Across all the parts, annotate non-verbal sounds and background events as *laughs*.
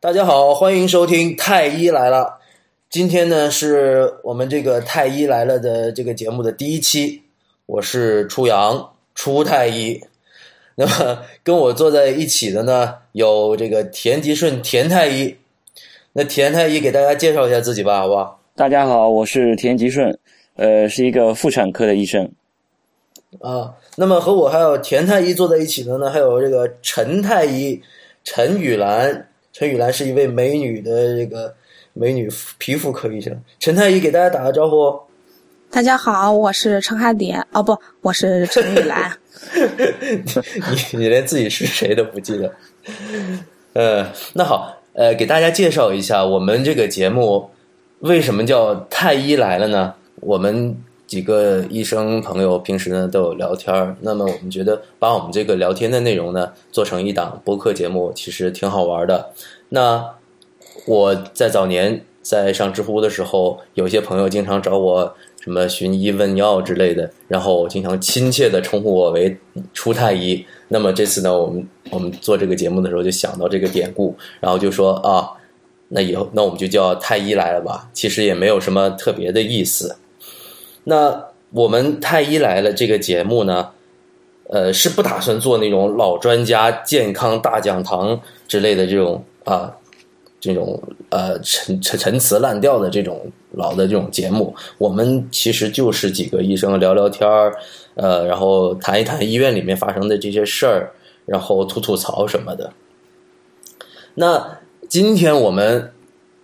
大家好，欢迎收听《太医来了》。今天呢，是我们这个《太医来了》的这个节目的第一期。我是初阳，初太医。那么跟我坐在一起的呢，有这个田吉顺，田太医。那田太医给大家介绍一下自己吧，好不好？大家好，我是田吉顺，呃，是一个妇产科的医生。啊，那么和我还有田太医坐在一起的呢，还有这个陈太医，陈雨兰。陈雨兰是一位美女的这个美女皮肤科医生。陈太医给大家打个招呼。大家好，我是陈汉典。哦不，我是陈雨兰。*laughs* 你你连自己是谁都不记得。呃，那好，呃，给大家介绍一下我们这个节目为什么叫太医来了呢？我们几个医生朋友平时呢都有聊天那么我们觉得把我们这个聊天的内容呢做成一档播客节目，其实挺好玩的。那我在早年在上知乎的时候，有些朋友经常找我什么寻医问药之类的，然后经常亲切的称呼我为初太医。那么这次呢，我们我们做这个节目的时候就想到这个典故，然后就说啊，那以后那我们就叫太医来了吧。其实也没有什么特别的意思。那我们太医来了这个节目呢，呃，是不打算做那种老专家健康大讲堂之类的这种啊，这种呃陈陈陈词滥调的这种老的这种节目。我们其实就是几个医生聊聊天儿，呃，然后谈一谈医院里面发生的这些事儿，然后吐吐槽什么的。那今天我们。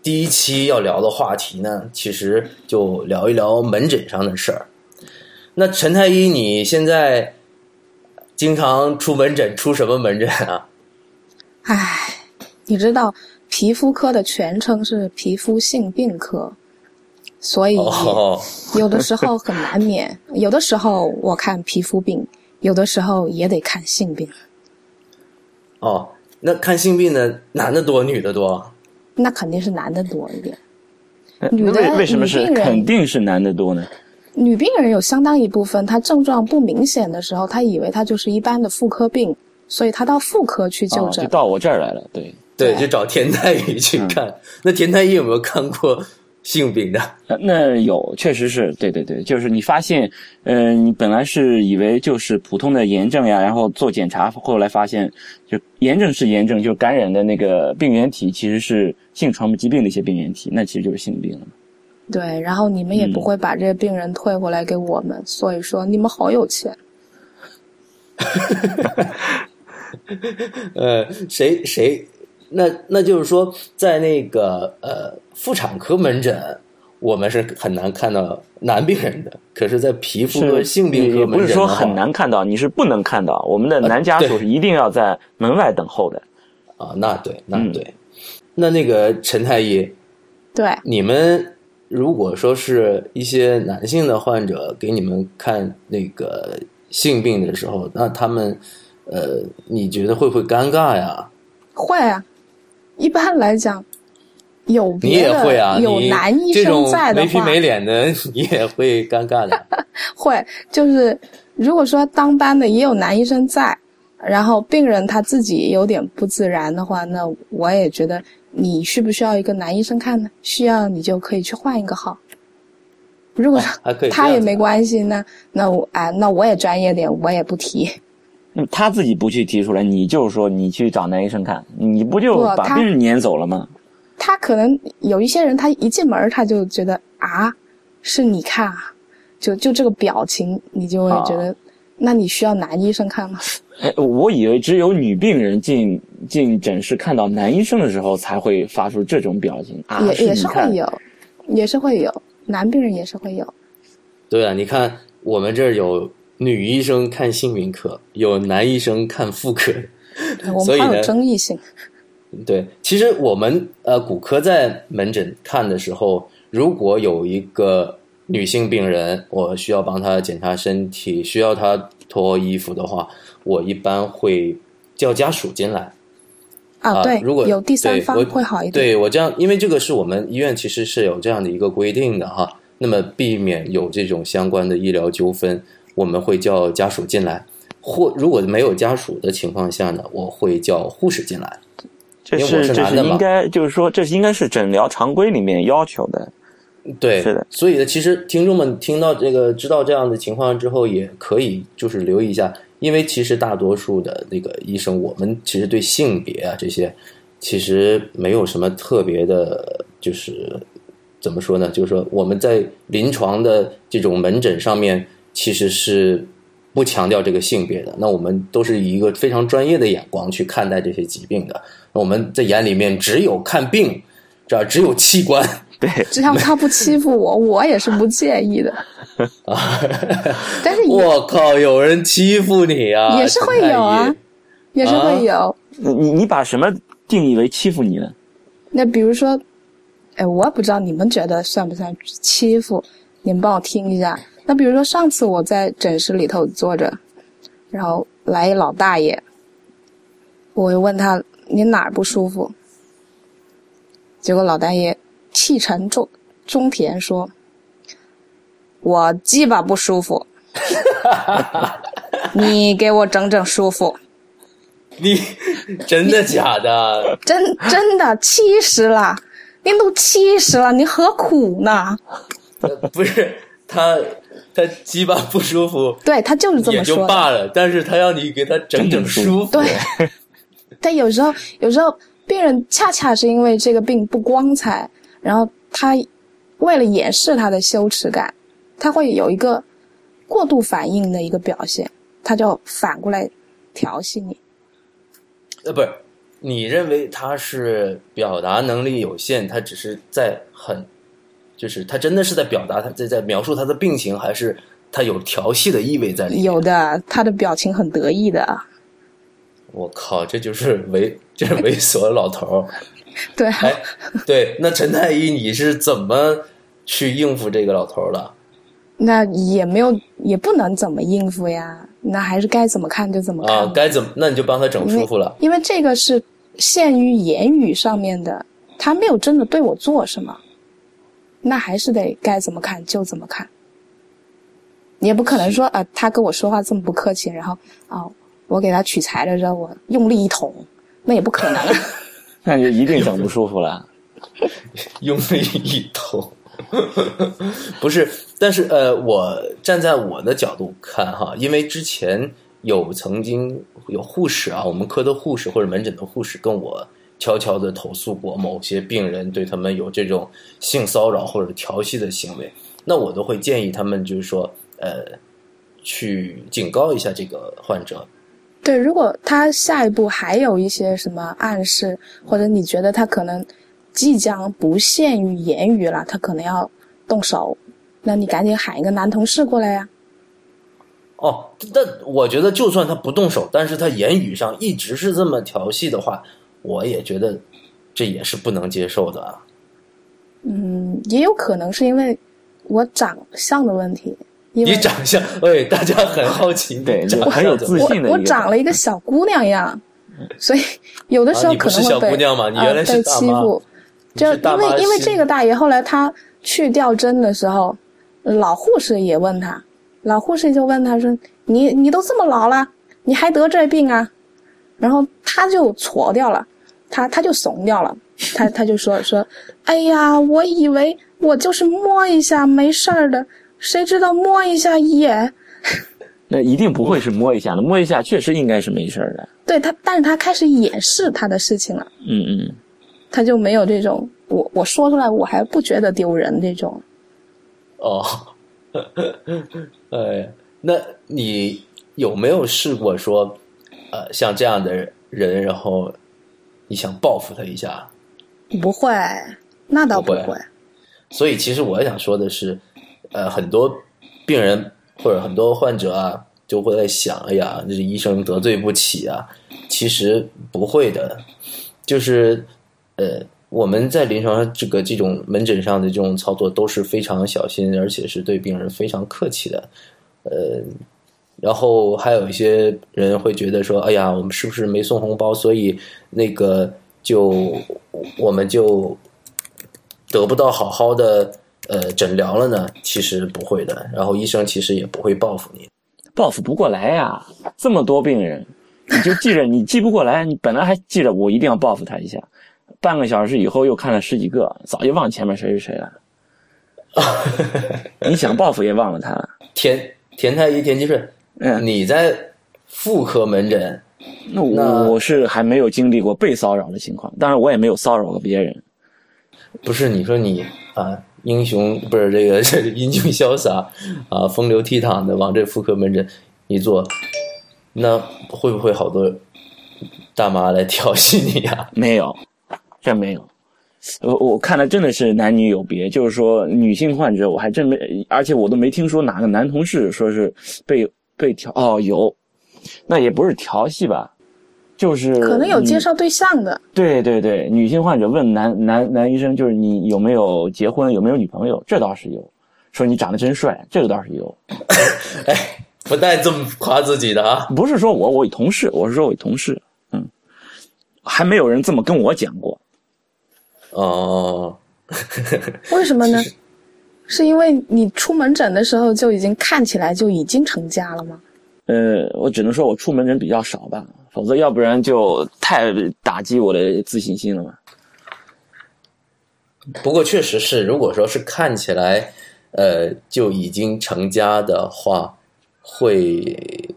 第一期要聊的话题呢，其实就聊一聊门诊上的事儿。那陈太医，你现在经常出门诊，出什么门诊啊？唉，你知道皮肤科的全称是皮肤性病科，所以有的时候很难免。*laughs* 有的时候我看皮肤病，有的时候也得看性病。哦，那看性病的男的多，女的多？那肯定是男的多一点，女的为什么是肯定是男的多呢？女病人有相当一部分，她症状不明显的时候，她以为她就是一般的妇科病，所以她到妇科去就诊，就到我这儿来了。对对，就找田太医去看。那田太医有没有看过？性病的，*laughs* 那有确实是对对对，就是你发现，嗯，你本来是以为就是普通的炎症呀，然后做检查，后来发现，就炎症是炎症，就感染的那个病原体其实是性传播疾病的一些病原体，那其实就是性病了。对，然后你们也不会把这些病人退回来给我们，所以说你们好有钱。*laughs* 呃，谁谁？那那就是说，在那个呃妇产科门诊，我们是很难看到男病人的。可是，在皮肤和性病科门诊，不是说很难看到，你是不能看到。我们的男家属是一定要在门外等候的。啊，那对，那对。那那个陈太医，对，你们如果说是一些男性的患者给你们看那个性病的时候，那他们呃，你觉得会不会尴尬呀？会啊。一般来讲，有你也会啊，有男医生在的话，没皮没脸的你也会尴尬的。*laughs* 会，就是如果说当班的也有男医生在，然后病人他自己有点不自然的话，那我也觉得你需不需要一个男医生看呢？需要你就可以去换一个号。如果他也没关系，那那我哎，那我也专业点，我也不提。那他自己不去提出来，你就是说你去找男医生看，你不就把病人撵走了吗？他可能有一些人，他一进门他就觉得啊，是你看啊，就就这个表情，你就会觉得，那你需要男医生看吗？*laughs* 哎，我以为只有女病人进进诊室看到男医生的时候才会发出这种表情啊，也也是会有，也是会有，男病人也是会有。对啊，你看我们这儿有。女医生看性病科，有男医生看妇科，所以呢，有争议性。对，其实我们呃骨科在门诊看的时候，如果有一个女性病人，我需要帮她检查身体，需要她脱衣服的话，我一般会叫家属进来。啊，对，如果有第三方会好一点。对我这样，因为这个是我们医院其实是有这样的一个规定的哈，那么避免有这种相关的医疗纠纷。我们会叫家属进来，或如果没有家属的情况下呢，我会叫护士进来。这是这是应该就是说这应该是诊疗常规里面要求的。对，是的。所以呢，其实听众们听到这个知道这样的情况之后，也可以就是留意一下，因为其实大多数的那个医生，我们其实对性别啊这些，其实没有什么特别的，就是怎么说呢？就是说我们在临床的这种门诊上面，其实是不强调这个性别的。那我们都是以一个非常专业的眼光去看待这些疾病的。那我们在眼里面只有看病，这儿只有器官。*laughs* 对，只要他不欺负我，我也是不介意的。*laughs* 但是也我靠，有人欺负你啊！也是会有啊也是会有。你你把什么定义为欺负你呢？那比如说，哎，我也不知道你们觉得算不算欺负，你们帮我听一下。那比如说上次我在诊室里头坐着，然后来一老大爷，我就问他你哪儿不舒服，结果老大爷气沉重中田说：“我鸡巴不舒服，*laughs* 你给我整整舒服。*laughs* ”你 *laughs* 真的假的？真真的七十了，您都七十了，你何苦呢？不是他，他鸡巴不舒服对他就是这么说的。罢了，但是他要你给他整整舒服。对，但有时候有时候病人恰恰是因为这个病不光彩，然后他为了掩饰他的羞耻感，他会有一个过度反应的一个表现，他就反过来调戏你。呃，不是，你认为他是表达能力有限，他只是在很，就是他真的是在表达他在在描述他的病情，还是他有调戏的意味在里面？有的他的表情很得意的，我靠，这就是猥，这是猥琐的老头儿。*laughs* 对，哎，对，那陈太医，你是怎么去应付这个老头儿的？那也没有也不能怎么应付呀，那还是该怎么看就怎么看啊，该怎么？那你就帮他整舒服了。因为这个是限于言语上面的，他没有真的对我做什么，那还是得该怎么看就怎么看。你也不可能说啊、他跟我说话这么不客气，然后啊、我给他取材的时候我用力一捅，那也不可能。*laughs* 那就一定整不舒服了。*laughs* 用力一捅，*laughs* 不是，但是呃，我站在我的角度看哈，因为之前有曾经有护士啊，我们科的护士或者门诊的护士跟我悄悄的投诉过某些病人对他们有这种性骚扰或者调戏的行为，那我都会建议他们就是说呃，去警告一下这个患者，对，如果他下一步还有一些什么暗示，或者你觉得他可能即将不限于言语了，他可能要动手，那你赶紧喊一个男同事过来呀。哦，但我觉得就算他不动手，但是他言语上一直是这么调戏的话，我也觉得这也是不能接受的啊。嗯，也有可能是因为我长相的问题，因为你长相，哎，大家很好奇，*laughs* 对长很有自信的一个我长了一个小姑娘样，所以有的时啊候可能会被、姑娘吗你原来呃、被是大妈欺负。就因为因为这个大爷后来他去吊针的时候，老护士也问他，老护士就问他说：“你你都这么老了，你还得这病啊？”然后他就挫掉了，他他就怂掉了，他他就说说：“哎呀，我以为我就是摸一下没事儿的，谁知道摸一下也 *laughs*…… 那一定不会是摸一下的，摸一下确实应该是没事儿的。对他，但是他开始掩饰他的事情了。”嗯嗯，他就没有这种我我说出来我还不觉得丢人这种。哦，*laughs* 哎，那你有没有试过说，呃，像这样的人，然后你想报复他一下？不会，那倒不会会。所以其实我想说的是，呃，很多病人或者很多患者啊，就会在想，哎呀，这医生得罪不起啊。其实不会的，就是呃，我们在临床上这个这种门诊上的这种操作都是非常小心，而且是对病人非常客气的。呃，然后还有一些人会觉得说，哎呀，我们是不是没送红包，所以那个就我们就得不到好好的呃诊疗了呢？其实不会的，然后医生其实也不会报复你。报复不过来呀，这么多病人，你就记着，你记不过来，你本来还记着我一定要报复他一下，半个小时以后又看了十几个，早就忘前面谁是谁了。*laughs* 你想报复也忘了他了。田田太医田吉顺，嗯，你在妇科门诊，那我我是还没有经历过被骚扰的情况，当然我也没有骚扰过别人。不是你说你啊，英雄不是这个这个英俊潇洒啊，风流倜傥的往这妇科门诊一坐，那会不会好多大妈来调戏你呀、没有，真没有。我我看来真的是男女有别，就是说女性患者我还真没，而且我都没听说哪个男同事说是被被调哦有，那也不是调戏吧，就是可能有介绍对象的，对对对，女性患者问男男男医生，就是你有没有结婚，有没有女朋友，这倒是有。说你长得真帅，这个倒是有。*laughs* 哎，不带这么夸自己的啊！不是说我我同事，我是说我同事，嗯，还没有人这么跟我讲过。哦，*laughs* 为什么呢？是因为你出门诊的时候就已经看起来就已经成家了吗？呃，我只能说我出门诊比较少吧，否则要不然就太打击我的自信心了嘛。不过确实是，如果说是看起来，呃，就已经成家的话，会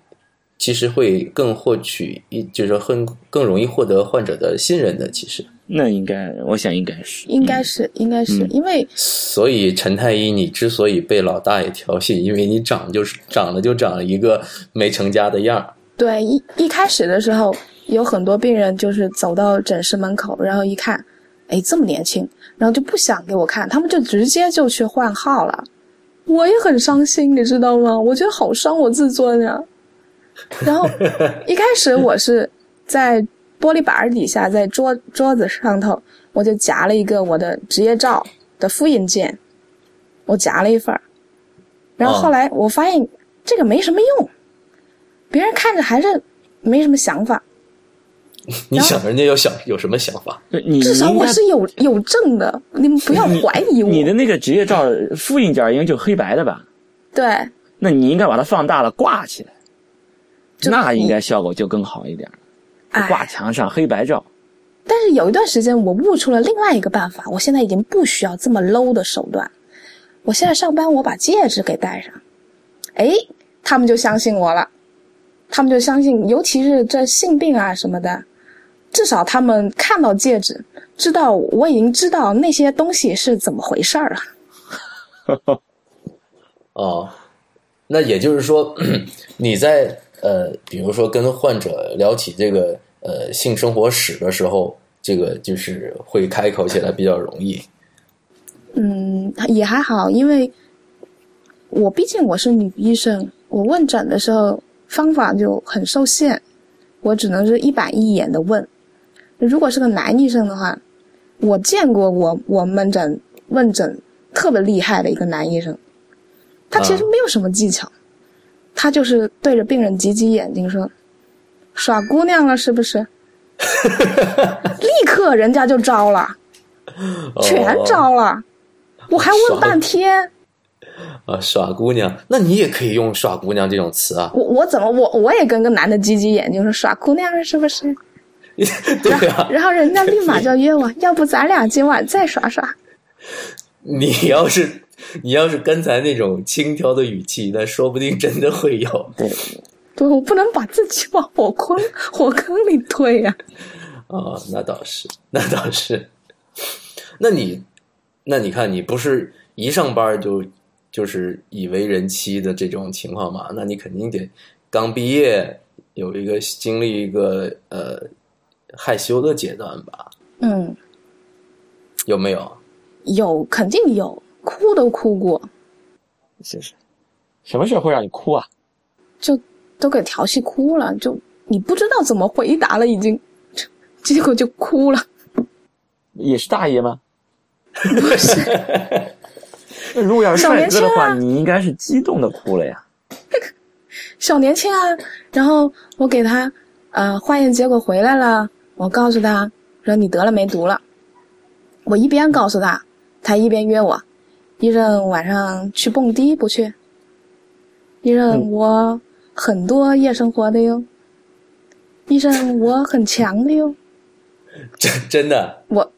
其实会更获取一，就是说更更容易获得患者的信任的。其实，那应该，我想应该是，应该是，应该是，因为所以陈太医，你之所以被老大爷调戏，因为你长就是长得就长了一个没成家的样儿。对一一开始的时候，有很多病人就是走到诊室门口，然后一看，哎，这么年轻，然后就不想给我看，他们就直接就去换号了。我也很伤心，你知道吗？我觉得好伤我自尊呀。然后一开始我是在玻璃板儿底下，在桌桌子上头，我就夹了一个我的职业照的复印件，我夹了一份儿。然后后来我发现这个没什么用，别人看着还是没什么想法。*laughs* 你想人家有想有什么想法？你至少我是有有证的，你们不要怀疑我。你的那个职业照复印件应该就黑白的吧？对，那你应该把它放大了挂起来，那应该效果就更好一点。挂哎，墙上黑白照，但是有一段时间我悟出了另外一个办法，我现在已经不需要这么 low 的手段。我现在上班，我把戒指给戴上，哎，他们就相信我了，他们就相信，尤其是这性病啊什么的，至少他们看到戒指，知道我已经知道那些东西是怎么回事儿了。*laughs* 哦，那也就是说，*clears throat* 你在呃，比如说跟患者聊起这个呃性生活史的时候，这个就是会开口起来比较容易。嗯，也还好，因为我毕竟我是女医生，我问诊的时候方法就很受限，我只能是一板一眼的问。如果是个男医生的话，我见过我我门诊问诊特别厉害的一个男医生，他其实没有什么技巧，他就是对着病人挤挤眼睛说：“耍姑娘了是不是？” *laughs* 立刻人家就招了，全哦招了。我还问半天，啊，耍姑娘，那你也可以用“耍姑娘”这种词啊。我我怎么我我也跟个男的挤挤眼睛说耍姑娘是不是？*laughs* 对啊，然后人家立马就约我，要不咱俩今晚再耍耍？你要是你要是刚才那种轻佻的语气，那说不定真的会有对，对，我不能把自己往火坑火坑里推呀、啊。那倒是，那倒是。那你，那你看，你不是一上班就就是已为人妻的这种情况嘛？那你肯定得刚毕业，有一个经历一个呃害羞的阶段吧？嗯，有没有？有肯定有，哭都哭过，是是，什么事会让你哭啊？就都给调戏哭了，就你不知道怎么回答了，已经，*laughs* 结果就哭了。也是大爷吗？不是，*laughs* 那如果要是小帅哥的话，年轻啊你应该是激动的哭了呀。*laughs* 小年轻啊，然后我给他呃化验结果回来了，我告诉他说你得了梅毒了。我一边告诉他，他一边约我，医生晚上去蹦迪不去？医生嗯我很多夜生活的哟。医生，我很强的哟。*laughs* 真真的我，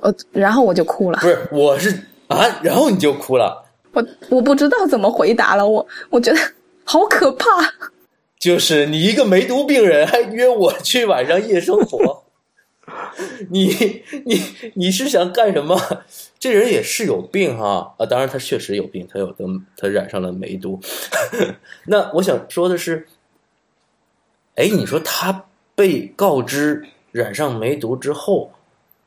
我，然后我就哭了。不是，我是啊，然后你就哭了。我我不知道怎么回答了，我我觉得好可怕。就是你一个梅毒病人，还约我去晚上夜生活，你你你是想干什么？这人也是有病哈啊！当然他确实有病，他有得他染上了梅毒。*laughs* 那我想说的是，哎，你说他被告知染上梅毒之后，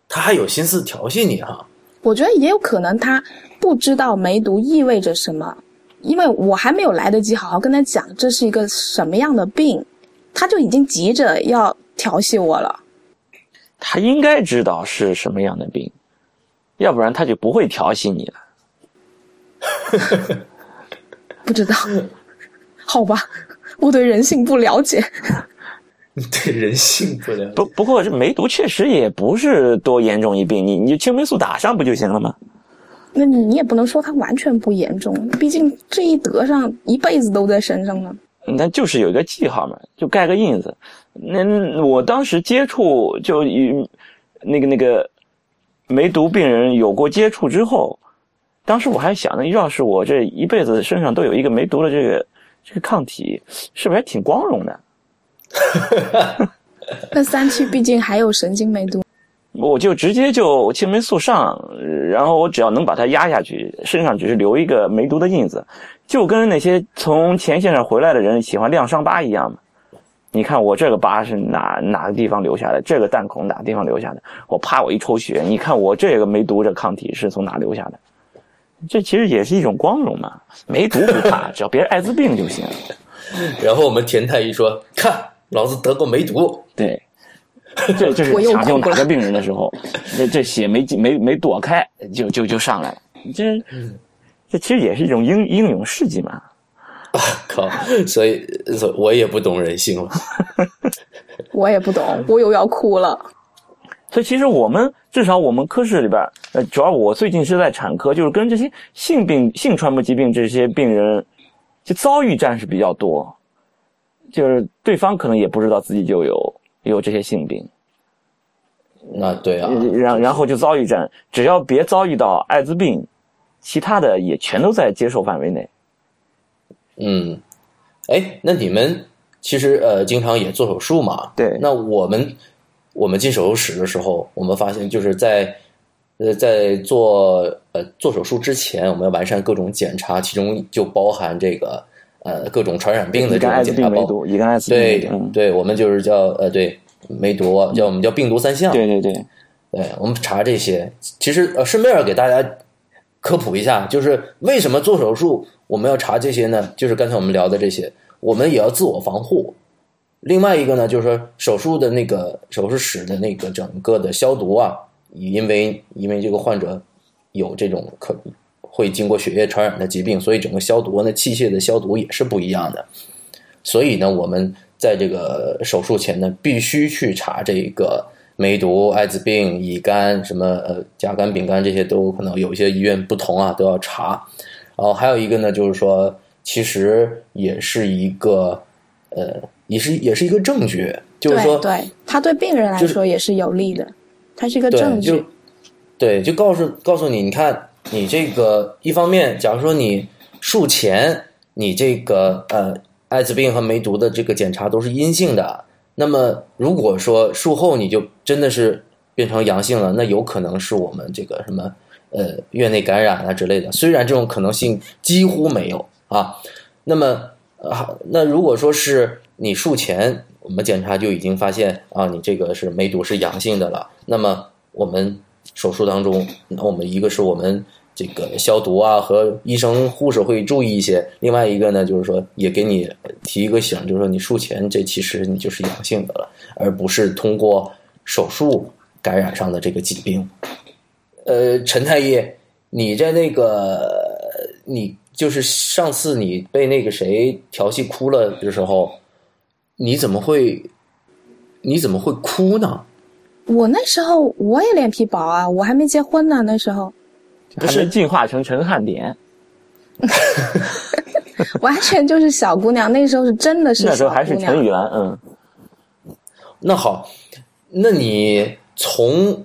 他还有心思调戏你哈？我觉得也有可能他不知道梅毒意味着什么。因为我还没有来得及好好跟他讲这是一个什么样的病，他就已经急着要调戏我了。他应该知道是什么样的病，要不然他就不会调戏你了。*laughs* 不知道，好吧，我对人性不了解。*laughs* 对人性不了解。不不过这梅毒确实也不是多严重一病，你你就青霉素打上不就行了吗？那你也不能说它完全不严重，毕竟这一得上一辈子都在身上呢。那就是有一个记号嘛，就盖个印子。那我当时接触就与那个那个梅毒病人有过接触之后，当时我还想呢，要是我这一辈子身上都有一个梅毒的这个这个抗体，是不是还挺光荣的？*laughs* 那三期毕竟还有神经梅毒。我就直接就青霉素上，然后我只要能把它压下去，身上只是留一个梅毒的印子，就跟那些从前线上回来的人喜欢亮伤疤一样嘛。你看我这个疤是哪哪个地方留下的？这个弹孔哪个地方留下的？我啪我一抽血，你看我这个梅毒这抗体是从哪留下的？这其实也是一种光荣嘛。梅毒不怕，只要别艾滋病就行。*laughs* 然后我们田太医说：“看，老子得过梅毒。”对。*laughs* 这这是抢救哪个病人的时候，*laughs* 这这血没没没躲开，就就就上来了。这这其实也是一种英英勇事迹嘛。靠！所以，所以我也不懂人性了。*laughs* 我也不懂，我又要哭了。所以，其实我们至少我们科室里边，呃，主要我最近是在产科，就是跟这些性病、性传播疾病这些病人，就遭遇战是比较多，就是对方可能也不知道自己就有。有这些性病，那对啊，然然后就遭遇战，只要别遭遇到艾滋病，其他的也全都在接受范围内。嗯，哎，那你们其实呃，经常也做手术嘛？对。那我们我们进手术室的时候，我们发现就是在呃在做呃做手术之前，我们要完善各种检查，其中就包含这个。呃，各种传染病的这种检查包，乙肝、艾滋病，对，对我们就是叫呃，对梅毒，叫我们叫病毒三项，对对对，对我们查这些。其实呃，顺便给大家科普一下，就是为什么做手术我们要查这些呢？就是刚才我们聊的这些，我们也要自我防护。另外一个呢，就是说手术的那个手术室的那个整个的消毒啊，因为因为这个患者有这种可。会经过血液传染的疾病，所以整个消毒呢器械的消毒也是不一样的。所以呢，我们在这个手术前呢，必须去查这个梅毒、艾滋病、乙肝、什么呃甲肝、丙肝这些都可能有一些医院不同啊，都要查。然后还有一个呢，就是说，其实也是一个呃，也是也是一个证据，就是说，对他对病人来说也是有利的，它是一个证据。对，就告诉告诉你，你看。你这个一方面，假如说你术前你这个呃艾滋病和梅毒的这个检查都是阴性的，那么如果说术后你就真的是变成阳性了，那有可能是我们这个什么呃院内感染啊之类的。虽然这种可能性几乎没有啊，那么啊那如果说是你术前我们检查就已经发现啊你这个是梅毒是阳性的了，那么我们。手术当中，那我们一个是我们这个消毒啊，和医生护士会注意一些；另外一个呢，就是说也给你提一个醒，就是说你术前这其实你就是阳性的了，而不是通过手术感染上的这个疾病。呃，陈太医，你在那个你就是上次你被那个谁调戏哭了的时候，你怎么会你怎么会哭呢？我那时候我也脸皮薄啊，我还没结婚呢，那时候还没进化成陈汉典，*laughs* 完全就是小姑娘。那时候是真的是那时候还是陈元，嗯，那好，那你从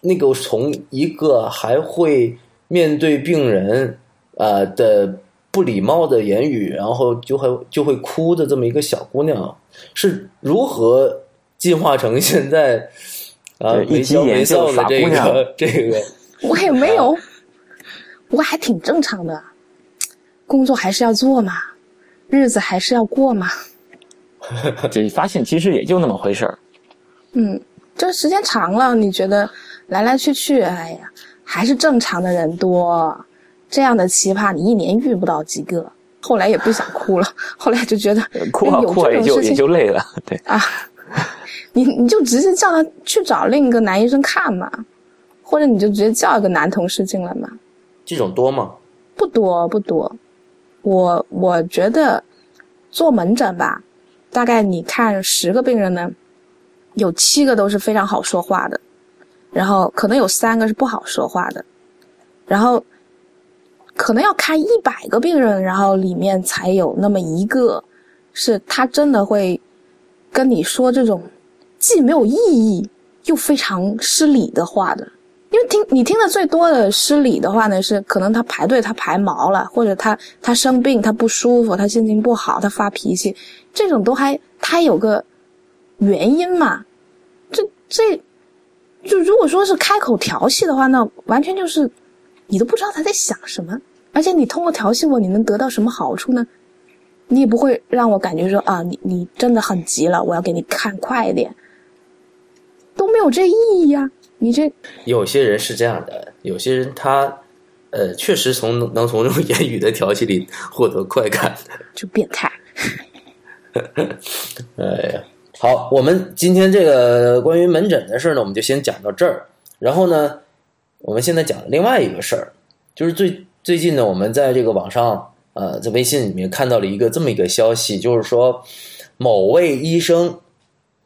那个从一个还会面对病人呃的不礼貌的言语，然后就会就会哭的这么一个小姑娘，是如何进化成现在啊对没羞没臊的这个这个？我也没有，我还挺正常的，工作还是要做嘛，日子还是要过嘛。*laughs* 这发现其实也就那么回事儿。嗯，这时间长了，你觉得来来去去，哎呀，还是正常的人多。这样的奇葩，你一年遇不到几个。后来也不想哭了，*laughs* 后来就觉得哭有哭啊也就也这种事情就累了，对，啊，你你就直接叫他去找另一个男医生看嘛，或者你就直接叫一个男同事进来嘛。这种多吗？不多不多，我我觉得做门诊吧，大概你看十个病人呢，有七个都是非常好说话的，然后可能有三个是不好说话的，然后可能要看一百个病人，然后里面才有那么一个是他真的会跟你说这种既没有意义又非常失礼的话的。听你听的最多的失礼的话呢，是可能他排队他排毛了，或者他他生病他不舒服，他心情不好，他发脾气，这种都还他有个原因嘛。这这就如果说是开口调戏的话，那完全就是你都不知道他在想什么，而且你通过调戏我，你能得到什么好处呢？你也不会让我感觉说啊，你你真的很急了，我要给你看快一点，都没有这意义呀、你这有些人是这样的，有些人他呃确实从能从这种言语的调戏里获得快感的。*laughs* 就变态。*laughs* 哎呀，好，我们今天这个关于门诊的事儿呢，我们就先讲到这儿。然后呢，我们现在讲另外一个事儿，就是最最近呢，我们在这个网上呃，在微信里面看到了一个这么一个消息，就是说某位医生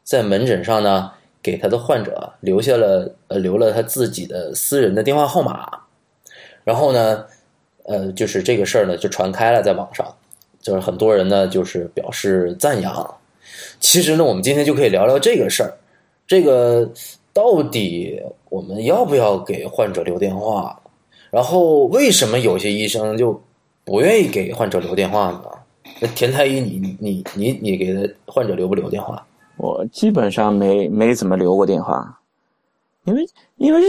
在门诊上呢，给他的患者留下了呃留了他自己的私人的电话号码，然后呢，呃，就是这个事儿呢就传开了在网上，就是很多人呢就是表示赞扬。其实呢，我们今天就可以聊聊这个事儿，这个到底我们要不要给患者留电话？然后为什么有些医生就不愿意给患者留电话呢？那田太医，你你你你给他患者留不留电话？我基本上没没怎么留过电话，因为因为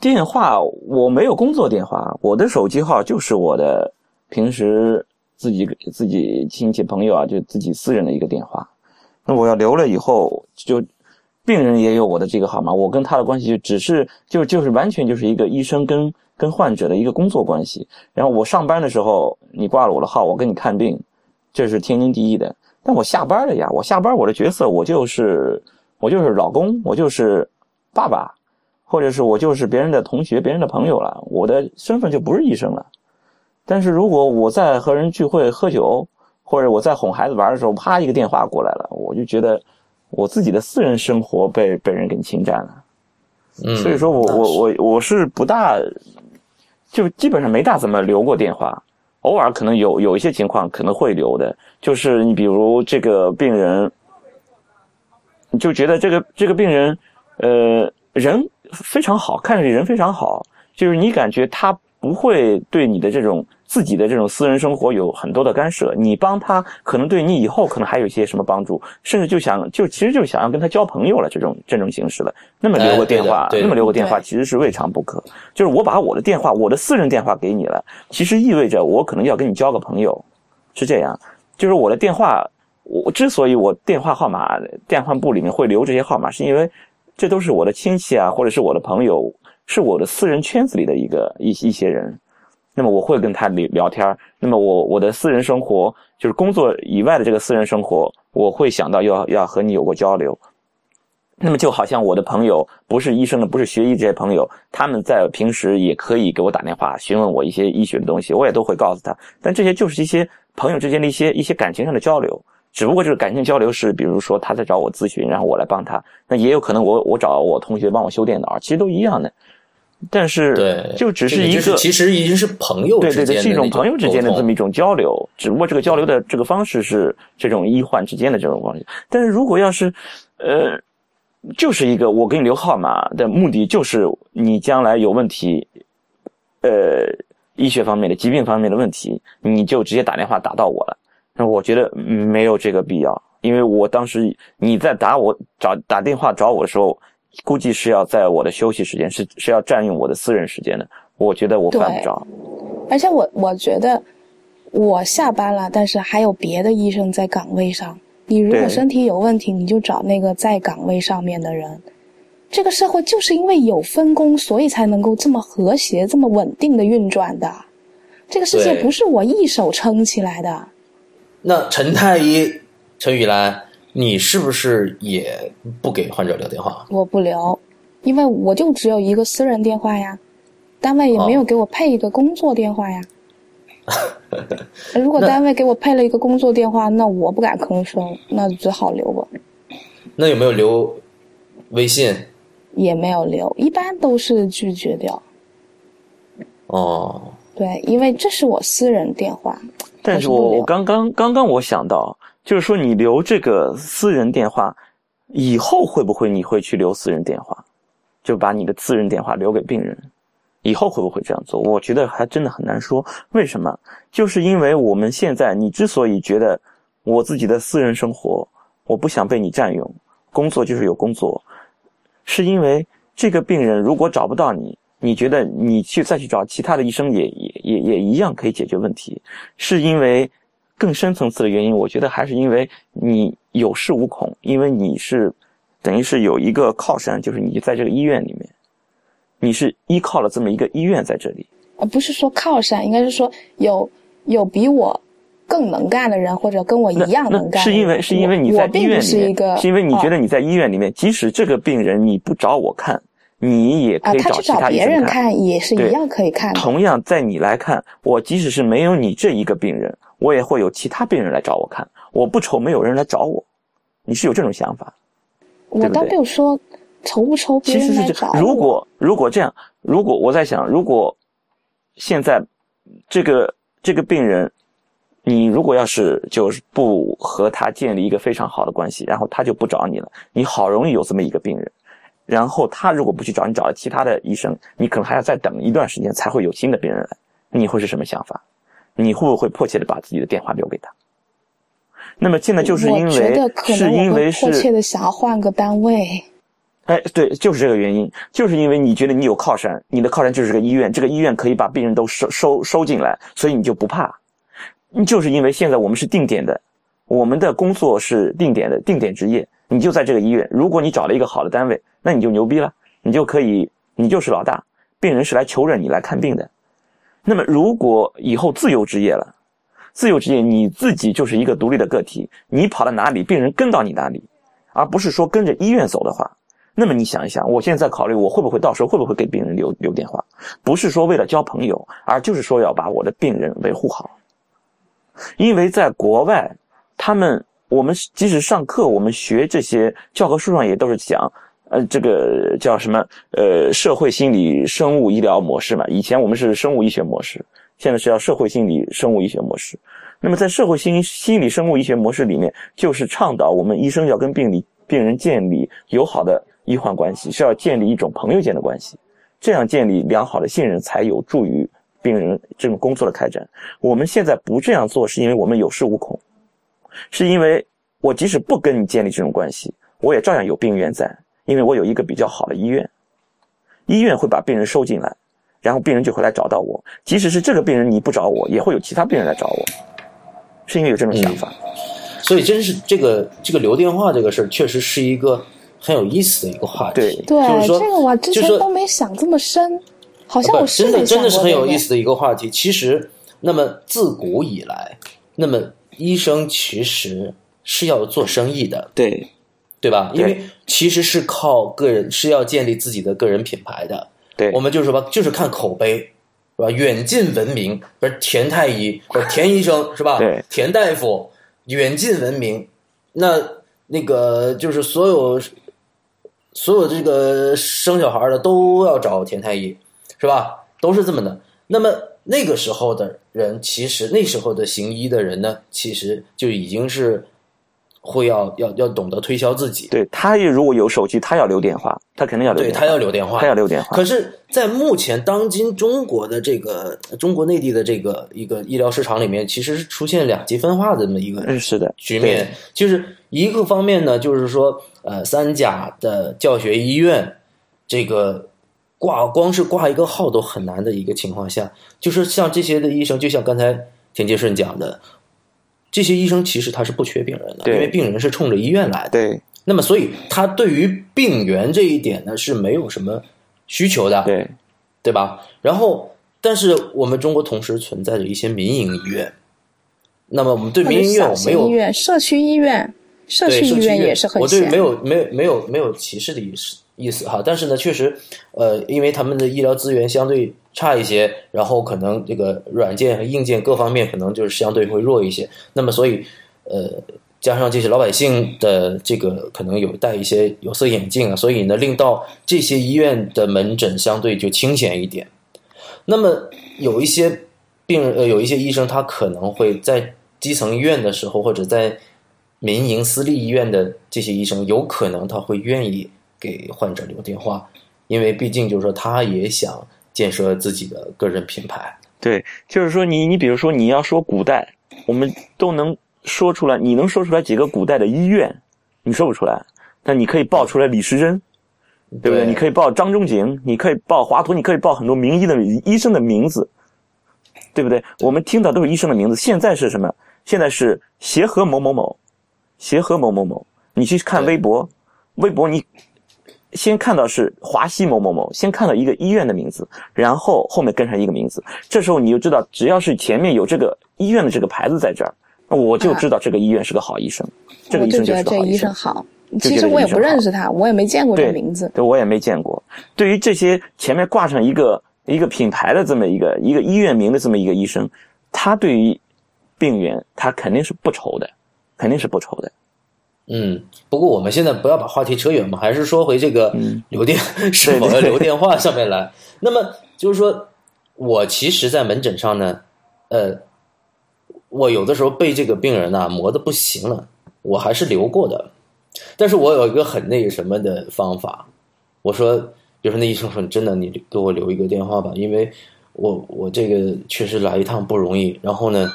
电话我没有工作电话，我的手机号就是我的平时自己自己亲戚朋友啊，就自己私人的一个电话。那我要留了以后，就病人也有我的这个号码，我跟他的关系就只是就就是完全就是一个医生跟跟患者的一个工作关系。然后我上班的时候，你挂了我的号，我给你看病，这是天经地义的。但我下班了呀，我下班我的角色我就是我就是老公，我就是爸爸，或者是我就是别人的同学、别人的朋友了，我的身份就不是医生了。但是如果我在和人聚会喝酒，或者我在哄孩子玩的时候，啪一个电话过来了，我就觉得我自己的私人生活被被人给侵占了。嗯，所以说我我我我是不大，就基本上没大怎么留过电话，偶尔可能有有一些情况可能会留的，就是你比如这个病人，你就觉得这个这个病人，呃，人非常好，看上去人非常好，就是你感觉他不会对你的这种自己的这种私人生活有很多的干涉，你帮他可能对你以后可能还有一些什么帮助，甚至就想就其实就想要跟他交朋友了这种这种形式了。那么留个电话，那么留个电话其实是未尝不可。就是我把我的电话，我的私人电话给你了，其实意味着我可能要跟你交个朋友，是这样。就是我的电话，我之所以我电话号码电话簿里面会留这些号码，是因为这都是我的亲戚啊，或者是我的朋友，是我的私人圈子里的一个一一些人。那么我会跟他聊聊天那么我我的私人生活，就是工作以外的这个私人生活，我会想到要要和你有过交流。那么就好像我的朋友不是医生的，不是学医这些朋友，他们在平时也可以给我打电话询问我一些医学的东西，我也都会告诉他。但这些就是一些朋友之间的一些一些感情上的交流，只不过这个感情交流是，比如说他在找我咨询，然后我来帮他。那也有可能我我找我同学帮我修电脑，其实都一样的。但是对，就只是一个，就是其实已经是朋友对对对，是一种朋友之间的这么一种交流，只不过这个交流的这个方式是这种医患之间的这种关系。但是如果要是，呃，就是一个我给你留号码的目的，就是你将来有问题，呃，医学方面的疾病方面的问题，你就直接打电话打到我了。那我觉得没有这个必要，因为我当时你在打我找打电话找我的时候，估计是要在我的休息时间，是是要占用我的私人时间的。我觉得我犯不着。而且我我觉得我下班了，但是还有别的医生在岗位上。你如果身体有问题，你就找那个在岗位上面的人。这个社会就是因为有分工，所以才能够这么和谐、这么稳定的运转的。这个世界不是我一手撑起来的。那陈太医、陈雨兰，你是不是也不给患者留电话？我不留，因为我就只有一个私人电话呀，单位也没有给我配一个工作电话呀。*laughs* 如果单位给我配了一个工作电话，那我不敢吭声，那只好留吧。那有没有留微信？也没有留，一般都是拒绝掉。哦，对，因为这是我私人电话。但是我我刚刚刚刚我想到，就是说你留这个私人电话，以后会不会你会去留私人电话，就把你的私人电话留给病人？以后会不会这样做？我觉得还真的很难说。为什么？就是因为我们现在，你之所以觉得我自己的私人生活，我不想被你占用，工作就是有工作，是因为这个病人如果找不到你，你觉得你去再去找其他的医生也也也也一样可以解决问题，是因为更深层次的原因。我觉得还是因为你有恃无恐，因为你是等于是有一个靠山，就是你在这个医院里面，你是依靠了这么一个医院在这里。呃，不是说靠山，应该是说有有比我更能干的人，或者跟我一样能干。是因为是因为你在医院里面，是一个，是因为你觉啊得你在医院里面，即使这个病人你不找我看，你也啊，可以他去其他医生别人看也是一样可以看。同样，在你来看，我即使是没有你这一个病人，我也会有其他病人来找我看。我不愁没有人来找我，你是有这种想法？我倒对不对没有说愁不愁别其实是这样。人来找我。如果如果这样，如果我在想，如果现在这个这个病人，你如果要是就是不和他建立一个非常好的关系，然后他就不找你了，你好容易有这么一个病人，然后他如果不去找你，找了其他的医生，你可能还要再等一段时间才会有新的病人来，你会是什么想法？你会不会迫切的把自己的电话留给他？那么现在就是因为是因为是迫切的想要换个单位。哎，对，就是这个原因，就是因为你觉得你有靠山，你的靠山就是个医院，这个医院可以把病人都收收收进来，所以你就不怕。就是因为现在我们是定点的，我们的工作是定点的，定点职业，你就在这个医院。如果你找了一个好的单位，那你就牛逼了，你就可以，你就是老大，病人是来求诊你来看病的。那么如果以后自由职业了，自由职业你自己就是一个独立的个体，你跑到哪里，病人跟到你哪里，而不是说跟着医院走的话。那么你想一想，我现在在考虑我会不会到时候会不会给病人留留电话，不是说为了交朋友，而就是说要把我的病人维护好。因为在国外，他们我们即使上课，我们学这些教科书上也都是讲，呃，这个叫什么呃社会心理生物医疗模式嘛。以前我们是生物医学模式，现在是要社会心理生物医学模式。那么在社会心心理生物医学模式里面，就是倡导我们医生要跟病理病人建立友好的医患关系，是要建立一种朋友间的关系，这样建立良好的信任，才有助于病人这种工作的开展。我们现在不这样做，是因为我们有恃无恐，是因为我即使不跟你建立这种关系，我也照样有病源在，因为我有一个比较好的医院，医院会把病人收进来，然后病人就会来找到我。即使是这个病人你不找我，也会有其他病人来找我，是因为有这种想法。所以真是这个这个留电话这个事儿，确实是一个很有意思的一个话题。对对，就是说这个我之前都没想这么深，好像我是真的真的是很有意思的一个话题。其实，那么自古以来，那么医生其实是要做生意的，对对吧？因为其实是靠个人，是要建立自己的个人品牌的。对我们就是说，就是看口碑，是吧？远近闻名，不是田太医，不是田医生，是吧？对田大夫远近闻名，那那个就是所有所有这个生小孩的都要找田太医，是吧？都是这么的。那么那个时候的人，其实那时候的行医的人呢，其实就已经是会要要要懂得推销自己，对他也如果有手机，他要留电话，他肯定要留电话，对他要留电话，他要留电话。可是，在目前当今中国的这个中国内地的这个一个医疗市场里面，其实是出现两极分化的这么一个嗯，是的，局面。就是一个方面呢，就是说，呃，三甲的教学医院这个挂光是挂一个号都很难的一个情况下，就是像这些的医生，就像刚才田杰顺讲的，这些医生其实他是不缺病人的，因为病人是冲着医院来的。对。那么，所以他对于病源这一点呢是没有什么需求的，对。对吧？然后，但是我们中国同时存在着一些民营医院，那么我们对民营医院小我没有医院、社区医院、社区医社区医院也是很我对没有没有没有没有歧视的意思意思哈，但是呢，确实，呃，因为他们的医疗资源相对差一些，然后可能这个软件和硬件各方面可能就是相对会弱一些，那么所以，呃，加上这些老百姓的这个可能有戴一些有色眼镜啊，所以呢，令到这些医院的门诊相对就清闲一点。那么有一些病，呃，有一些医生，他可能会在基层医院的时候，或者在民营私立医院的这些医生，有可能他会愿意给患者留电话，因为毕竟就是说他也想建设自己的个人品牌。对，就是说你你比如说你要说古代，我们都能说出来，你能说出来几个古代的医院？你说不出来，但你可以报出来李时珍，对不对？对你可以报张仲景，你可以报华佗，你可以报很多名医的医生的名字，对不对？我们听到都是医生的名字。现在是什么？现在是协和某某某，协和某某某。你去看微博，微博你先看到是华西某某某，先看到一个医院的名字，然后后面跟上一个名字。这时候你就知道，只要是前面有这个医院的这个牌子在这儿，那我就知道这个医院是个好医生，这个医生我就觉得这医是个好医生生。好。其实我也不认识他，我也没见过这对名字。对，我也没见过。对于这些前面挂上一个一个品牌的这么一个一个医院名的这么一个医生，他对于病源他肯定是不愁的，肯定是不愁的。嗯，不过我们现在不要把话题扯远嘛，还是说回这个留电、*laughs* 是否要留电话上面来。那么就是说，我其实，在门诊上呢，呃，我有的时候被这个病人呐、磨的不行了，我还是留过的。但是我有一个很那个什么的方法，我说，比如说那医生说，真的，你给我留一个电话吧，因为我我这个确实来一趟不容易。然后呢，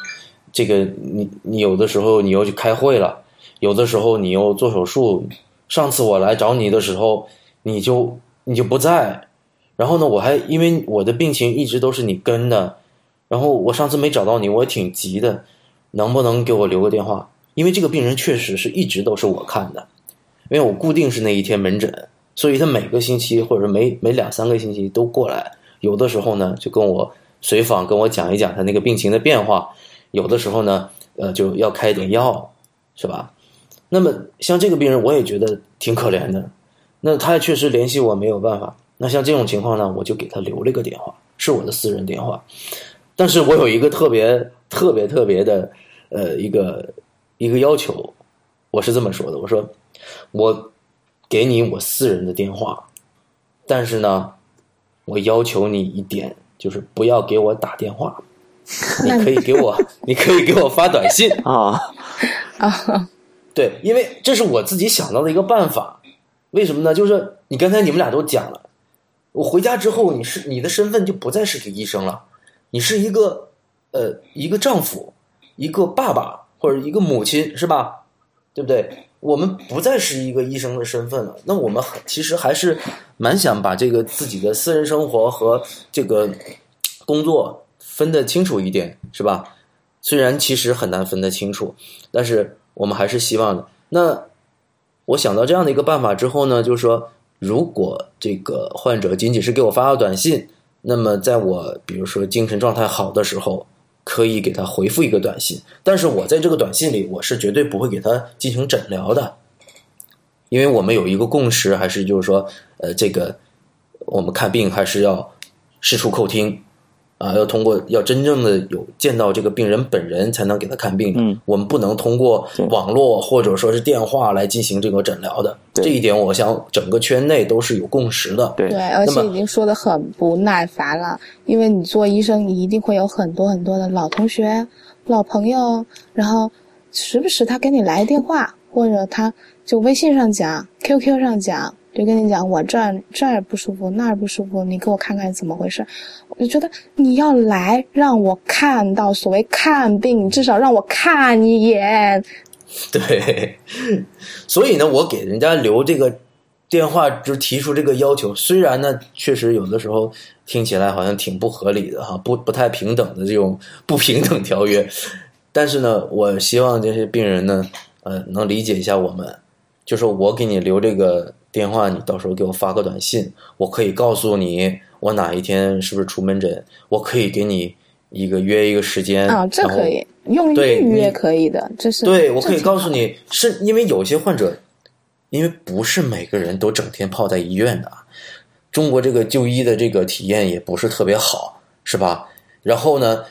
这个你你有的时候你又去开会了。有的时候你又做手术，上次我来找你的时候，你就你就不在，然后呢，我还因为我的病情一直都是你跟的，然后我上次没找到你，我也挺急的，能不能给我留个电话？因为这个病人确实是一直都是我看的，因为我固定是那一天门诊，所以他每个星期或者每每两三个星期都过来，有的时候呢就跟我随访，跟我讲一讲他那个病情的变化，有的时候呢，呃，就要开点药，是吧？那么像这个病人，我也觉得挺可怜的。那他确实联系我没有办法。那像这种情况呢，我就给他留了一个电话，是我的私人电话。但是我有一个特别特别特别的呃一个一个要求，我是这么说的：我说我给你我私人的电话，但是呢，我要求你一点，就是不要给我打电话。*laughs* 你可以给我，你可以给我发短信啊啊。*laughs* *laughs* 对，因为这是我自己想到的一个办法。为什么呢？就是你刚才你们俩都讲了，我回家之后，你是你的身份就不再是个医生了，你是一个呃一个丈夫，一个爸爸或者一个母亲，是吧？对不对？我们不再是一个医生的身份了。那我们其实还是蛮想把这个自己的私人生活和这个工作分得清楚一点，是吧？虽然其实很难分得清楚，但是。我们还是希望的。那我想到这样的一个办法之后呢，就是说，如果这个患者仅仅是给我发个短信，那么在我比如说精神状态好的时候，可以给他回复一个短信。但是我在这个短信里，我是绝对不会给他进行诊疗的，因为我们有一个共识，还是就是说，呃，这个我们看病还是要事出叩听。啊，要通过要真正的有见到这个病人本人才能给他看病。嗯，我们不能通过网络或者说是电话来进行这个诊疗的。这一点，我想整个圈内都是有共识的。对对，而且已经说的很不耐烦了，因为你做医生，你一定会有很多很多的老同学、老朋友，然后时不时他给你来电话，或者他就微信上讲、QQ 上讲，就跟你讲我这这儿不舒服，那儿不舒服，你给我看看怎么回事。我就觉得你要来让我看到所谓看病，至少让我看一眼。*laughs* 对，所以呢，我给人家留这个电话，就提出这个要求。虽然呢，确实有的时候听起来好像挺不合理的哈，不不太平等的这种不平等条约，但是呢，我希望这些病人呢，呃，能理解一下我们。就说我给你留这个电话，你到时候给我发个短信，我可以告诉你我哪一天是不是出门诊，我可以给你一个约一个时间啊，这可以用对预约可以的，这是对，我可以告诉你，是因为有些患者，因为不是每个人都整天泡在医院的，中国这个就医的这个体验也不是特别好，是吧？然后呢，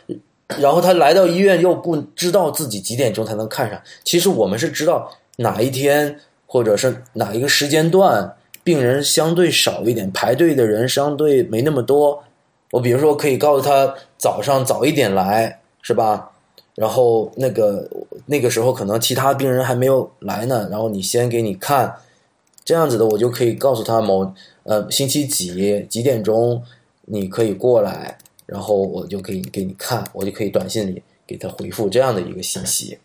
然后他来到医院又不知道自己几点钟才能看上。其实我们是知道哪一天或者是哪一个时间段病人相对少一点，排队的人相对没那么多。我比如说可以告诉他早上早一点来，是吧？然后那个那个时候可能其他病人还没有来呢，然后你先给你看，这样子的我就可以告诉他某呃星期几几点钟你可以过来，然后我就可以给你看，我就可以短信里给他回复这样的一个信息。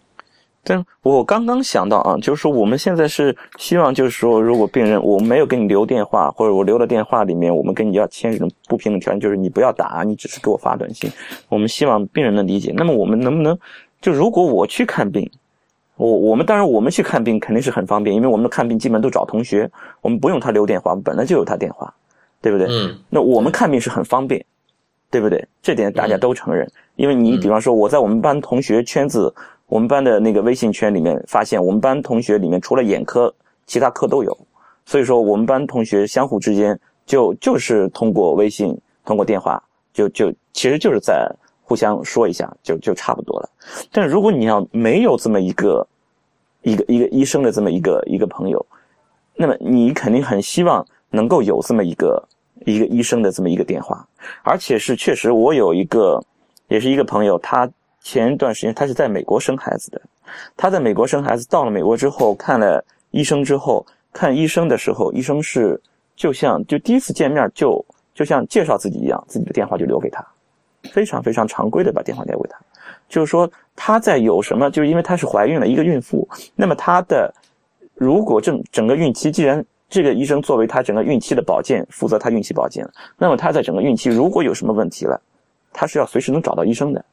但我刚刚想到啊，就是说我们现在是希望，就是说，如果病人我没有给你留电话，或者我留了电话里面，我们跟你要签这种不平等条件，就是你不要打，你只是给我发短信。我们希望病人能理解。那么我们能不能，就如果我去看病，我我们当然我们去看病肯定是很方便，因为我们的看病基本都找同学，我们不用他留电话，本来就有他电话，对不对？嗯那我们看病是很方便，对不对？这点大家都承认。因为你嗯比方说，我在我们班同学圈子，我们班的那个微信圈里面发现，我们班同学里面除了眼科，其他科都有。所以说，我们班同学相互之间就就是通过微信、通过电话，就就其实就是在互相说一下，就就差不多了。但是如果你要没有这么一个一个一个医生的这么一个一个朋友，那么你肯定很希望能够有这么一个一个医生的这么一个电话，而且是确实我有一个也是一个朋友，他前一段时间他是在美国生孩子的，他在美国生孩子，到了美国之后看了医生之后，看医生的时候，医生是就像就第一次见面就就像介绍自己一样，自己的电话就留给他，非常非常常规的把电话留给他，就是说他在有什么，就是因为她是怀孕了一个孕妇，那么她的如果整整个孕期，既然这个医生作为她整个孕期的保健，负责她孕期保健，那么她在整个孕期如果有什么问题了，她是要随时能找到医生的。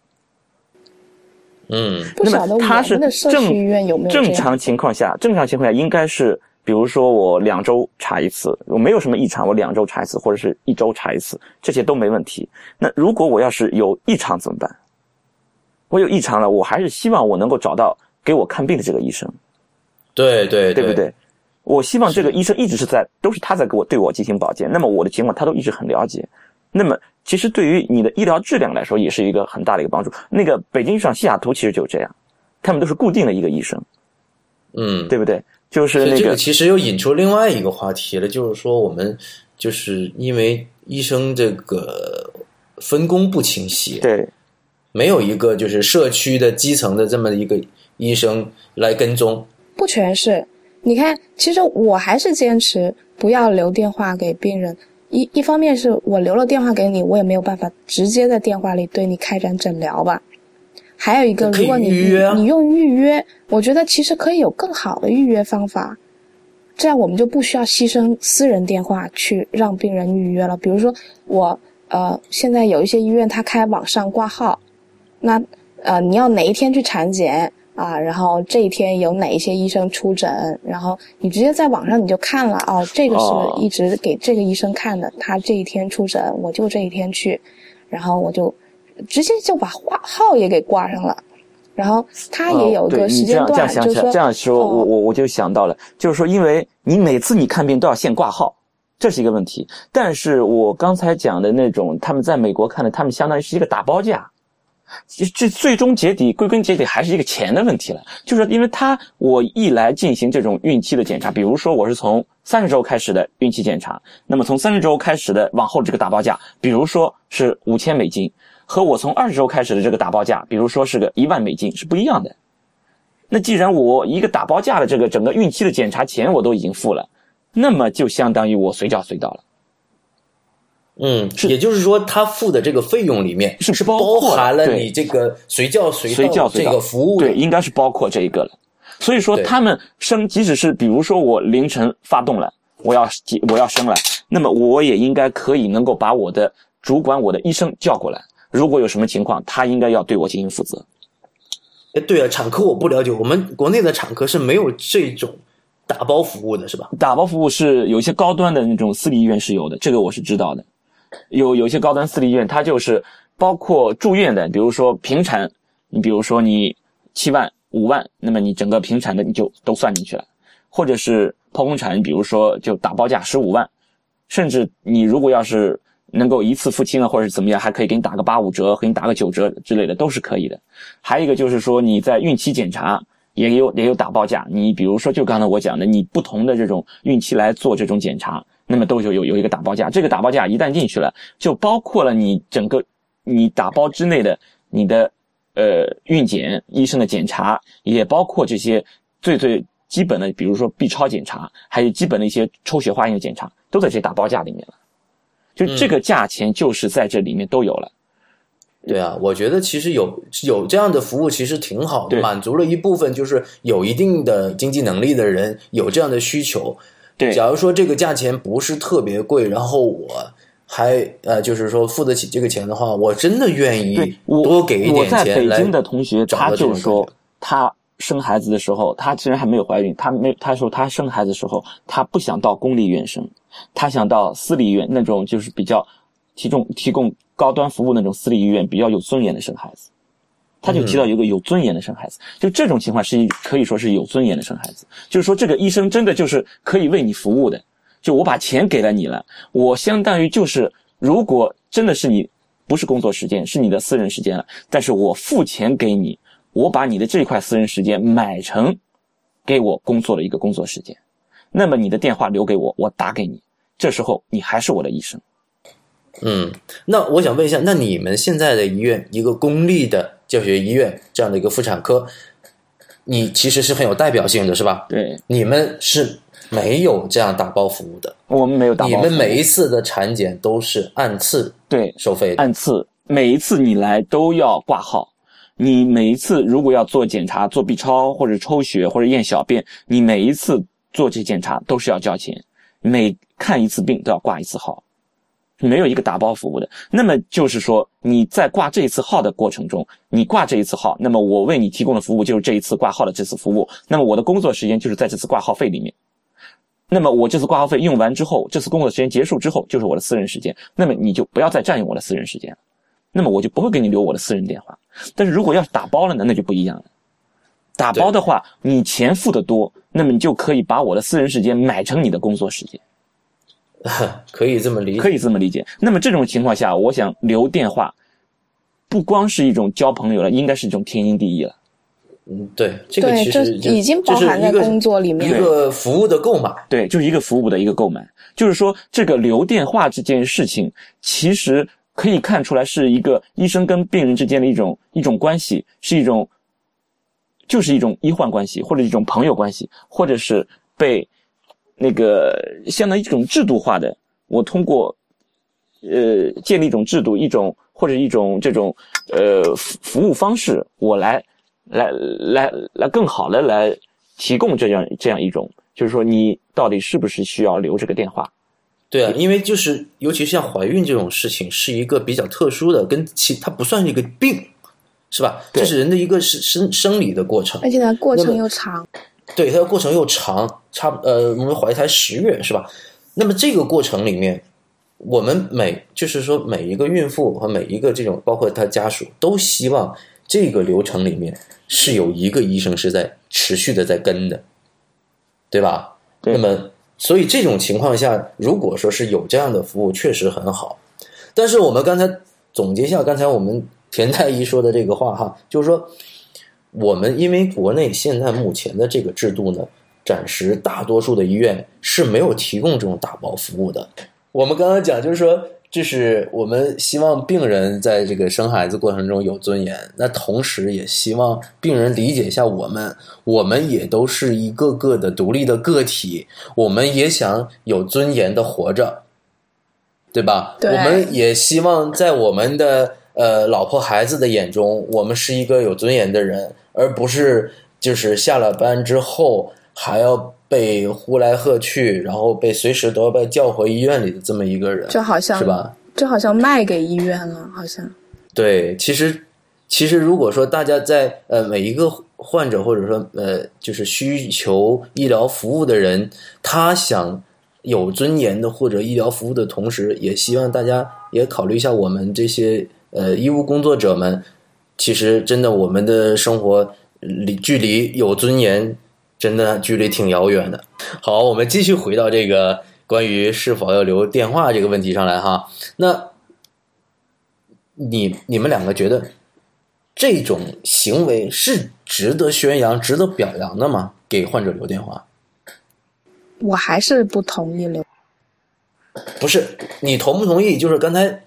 嗯那么他是正正常情况下，正常情况下应该是，比如说我两周查一次，我没有什么异常，我两周查一次，或者是一周查一次，这些都没问题。那如果我要是有异常怎么办？我有异常了，我还是希望我能够找到给我看病的这个医生，对对对不对？我希望这个医生一直是在，都是他在给我对我进行保健，那么我的情况他都一直很了解。那么其实对于你的医疗质量来说，也是一个很大的一个帮助。那个北京上西雅图其实就这样，他们都是固定的一个医生，嗯，对不对？就是那个这个其实又引出另外一个话题了，就是说我们就是因为医生这个分工不清晰，对没有一个就是社区的基层的这么一个医生来跟踪。不全是。你看，其实我还是坚持不要留电话给病人。一一方面是我留了电话给你，我也没有办法直接在电话里对你开展诊疗吧。还有一个，如果你预约啊你用预约，我觉得其实可以有更好的预约方法，这样我们就不需要牺牲私人电话去让病人预约了。比如说我呃，现在有一些医院他开网上挂号，那呃你要哪一天去产检啊，然后这一天有哪一些医生出诊，然后你直接在网上你就看了哦，这个哦是一直给这个医生看的，他这一天出诊，我就这一天去，然后我就直接就把挂号也给挂上了，然后他也有个时间段，就是说这样说，哦我我我就想到了，就是说，因为你每次你看病都要先挂号，这是一个问题。但是我刚才讲的那种，他们在美国看的，他们相当于是一个打包价。其实这最终结底，归根结底还是一个钱的问题了。就是因为他我一来进行这种孕期的检查，比如说我是从三十周开始的孕期检查，那么从三十周开始的往后这个打包价，比如说是五千美金，和我从二十周开始的这个打包价，比如说是个一万美金是不一样的。那既然我一个打包价的这个整个孕期的检查钱我都已经付了，那么就相当于我随叫随到了。嗯，也就是说，他付的这个费用里面是包包含了你这个随叫随随叫随到这个服务对，应该是包括这一个了。所以说，他们生，即使是比如说我凌晨发动了，我要我要生了，那么我也应该可以能够把我的主管我的医生叫过来，如果有什么情况，他应该要对我进行负责。哎，对啊，产科我不了解，我们国内的产科是没有这种打包服务的，是吧？打包服务是有一些高端的那种私立医院是有的，这个我是知道的。有有些高端私立医院，它就是包括住院的，比如说平产，你比如说你七万五万，那么你整个平产的你就都算进去了，或者是剖宫产，比如说就打包价十五万，甚至你如果要是能够一次付清了，或者是怎么样，还可以给你打个八五折，给你打个九折之类的，都是可以的。还有一个就是说你在孕期检查。也有也有打包价，你比如说就刚才我讲的，你不同的这种孕期来做这种检查，那么都有有有一个打包价。这个打包价一旦进去了，就包括了你整个你打包之内的你的呃孕检医生的检查，也包括这些最最基本的，比如说 B 超检查，还有基本的一些抽血化验的检查，都在这打包价里面了。就这个价钱就是在这里面都有了。对啊，我觉得其实有有这样的服务其实挺好的，满足了一部分就是有一定的经济能力的人有这样的需求。对，假如说这个价钱不是特别贵，然后我还呃就是说付得起这个钱的话，我真的愿意多给一我在点钱来北京的同学，他就说他生孩子的时候，他虽然还没有怀孕，他没他说他生孩子的时候，他不想到公立医院生，他想到私立医院那种就是比较提供提供高端服务那种私立医院，比较有尊严的生孩子。他就提到一个有尊严的生孩子，就这种情况是可以说是有尊严的生孩子，就是说这个医生真的就是可以为你服务的，就我把钱给了你了，我相当于就是如果真的是你不是工作时间，是你的私人时间了，但是我付钱给你，我把你的这块私人时间买成给我工作的一个工作时间，那么你的电话留给我，我打给你，这时候你还是我的医生。嗯，那我想问一下，那你们现在的医院，一个公立的教学医院这样的一个妇产科，你其实是很有代表性的，是吧？对你们是没有这样打包服务的，我们没有打包你服务，们每一次的产检都是按次对收费的。按次，每一次你来都要挂号。你每一次如果要做检查、做 B 超或者抽血或者验小便，你每一次做这检查都是要交钱，每看一次病都要挂一次号，没有一个打包服务的。那么就是说你在挂这一次号的过程中，你挂这一次号，那么我为你提供的服务就是这一次挂号的这次服务，那么我的工作时间就是在这次挂号费里面。那么我这次挂号费用完之后，这次工作时间结束之后，就是我的私人时间。那么你就不要再占用我的私人时间了。那么我就不会给你留我的私人电话。但是如果要是打包了呢，那就不一样了。打包的话，你钱付的多，那么你就可以把我的私人时间买成你的工作时间，*laughs* 可以这么理解。可以这么理解。那么这种情况下，我想留电话，不光是一种交朋友了，应该是一种天经地义了。嗯，对，这个，其实就已经包含在工作里面一个服务的购买。对，就是一个服务的一个购买。就是说，这个留电话这件事情，其实可以看出来是一个医生跟病人之间的一种一种关系，是一种，就是一种医患关系，或者一种朋友关系，或者是被那个相当于一种制度化的，我通过呃建立一种制度，一种或者一种这种呃服服务方式，我来来来来更好的来提供这样这样一种，就是说你到底是不是需要留这个电话？对啊，因为就是尤其像怀孕这种事情，是一个比较特殊的，跟其它不算是一个病，是吧？这是人的一个生生生理的过程。而且呢过程又长。对，它的过程又长，差不呃，我们怀胎十月是吧？那么这个过程里面，我们每就是说每一个孕妇和每一个这种包括她家属都希望这个流程里面是有一个医生是在持续的在跟的，对吧？对那么所以这种情况下，如果说是有这样的服务，确实很好。但是我们刚才总结一下刚才我们田太医说的这个话哈，就是说。我们因为国内现在目前的这个制度呢，暂时大多数的医院是没有提供这种打包服务的。我们刚刚讲就是说，这是我们希望病人在这个生孩子过程中有尊严，那同时也希望病人理解一下我们，我们也都是一个个的独立的个体，我们也想有尊严的活着，对吧？对我们也希望在我们的呃老婆孩子的眼中，我们是一个有尊严的人，而不是就是下了班之后还要被呼来喝去，然后被随时都要被叫回医院里的这么一个人，就好像是吧？就好像卖给医院了，好像对，其实其实如果说大家在呃每一个患者或者说呃就是需求医疗服务的人，他想有尊严的或者医疗服务的同时，也希望大家也考虑一下我们这些呃医务工作者们，其实真的我们的生活离距离有尊严真的距离挺遥远的。好，我们继续回到这个关于是否要留电话这个问题上来哈。那你你们两个觉得这种行为是值得宣扬、值得表扬的吗？给患者留电话，我还是不同意留。不是你同不同意？就是刚才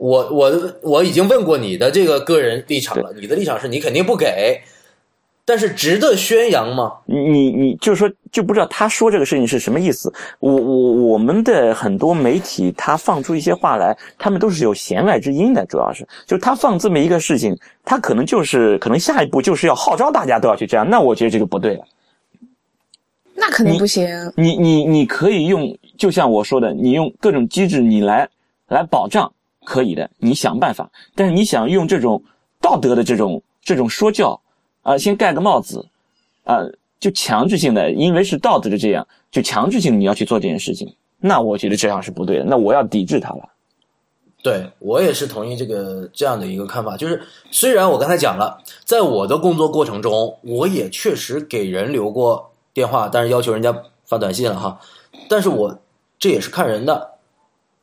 我我我已经问过你的这个个人立场了，你的立场是你肯定不给，但是值得宣扬吗？你你就是说就不知道他说这个事情是什么意思。我我我们的很多媒体，他放出一些话来，他们都是有弦外之音的，主要是就是他放这么一个事情，他可能就是可能下一步就是要号召大家都要去这样，那我觉得这个不对了。那肯定不行。你你你可以用，就像我说的，你用各种机制你来来保障，可以的，你想办法。但是你想用这种道德的这种这种说教啊、先盖个帽子啊、就强制性的，因为是道德的这样，就强制性你要去做这件事情，那我觉得这样是不对的，那我要抵制它了。对我也是同意这个这样的一个看法，就是虽然我刚才讲了，在我的工作过程中，我也确实给人留过电话，但是要求人家发短信了哈，但是我这也是看人的，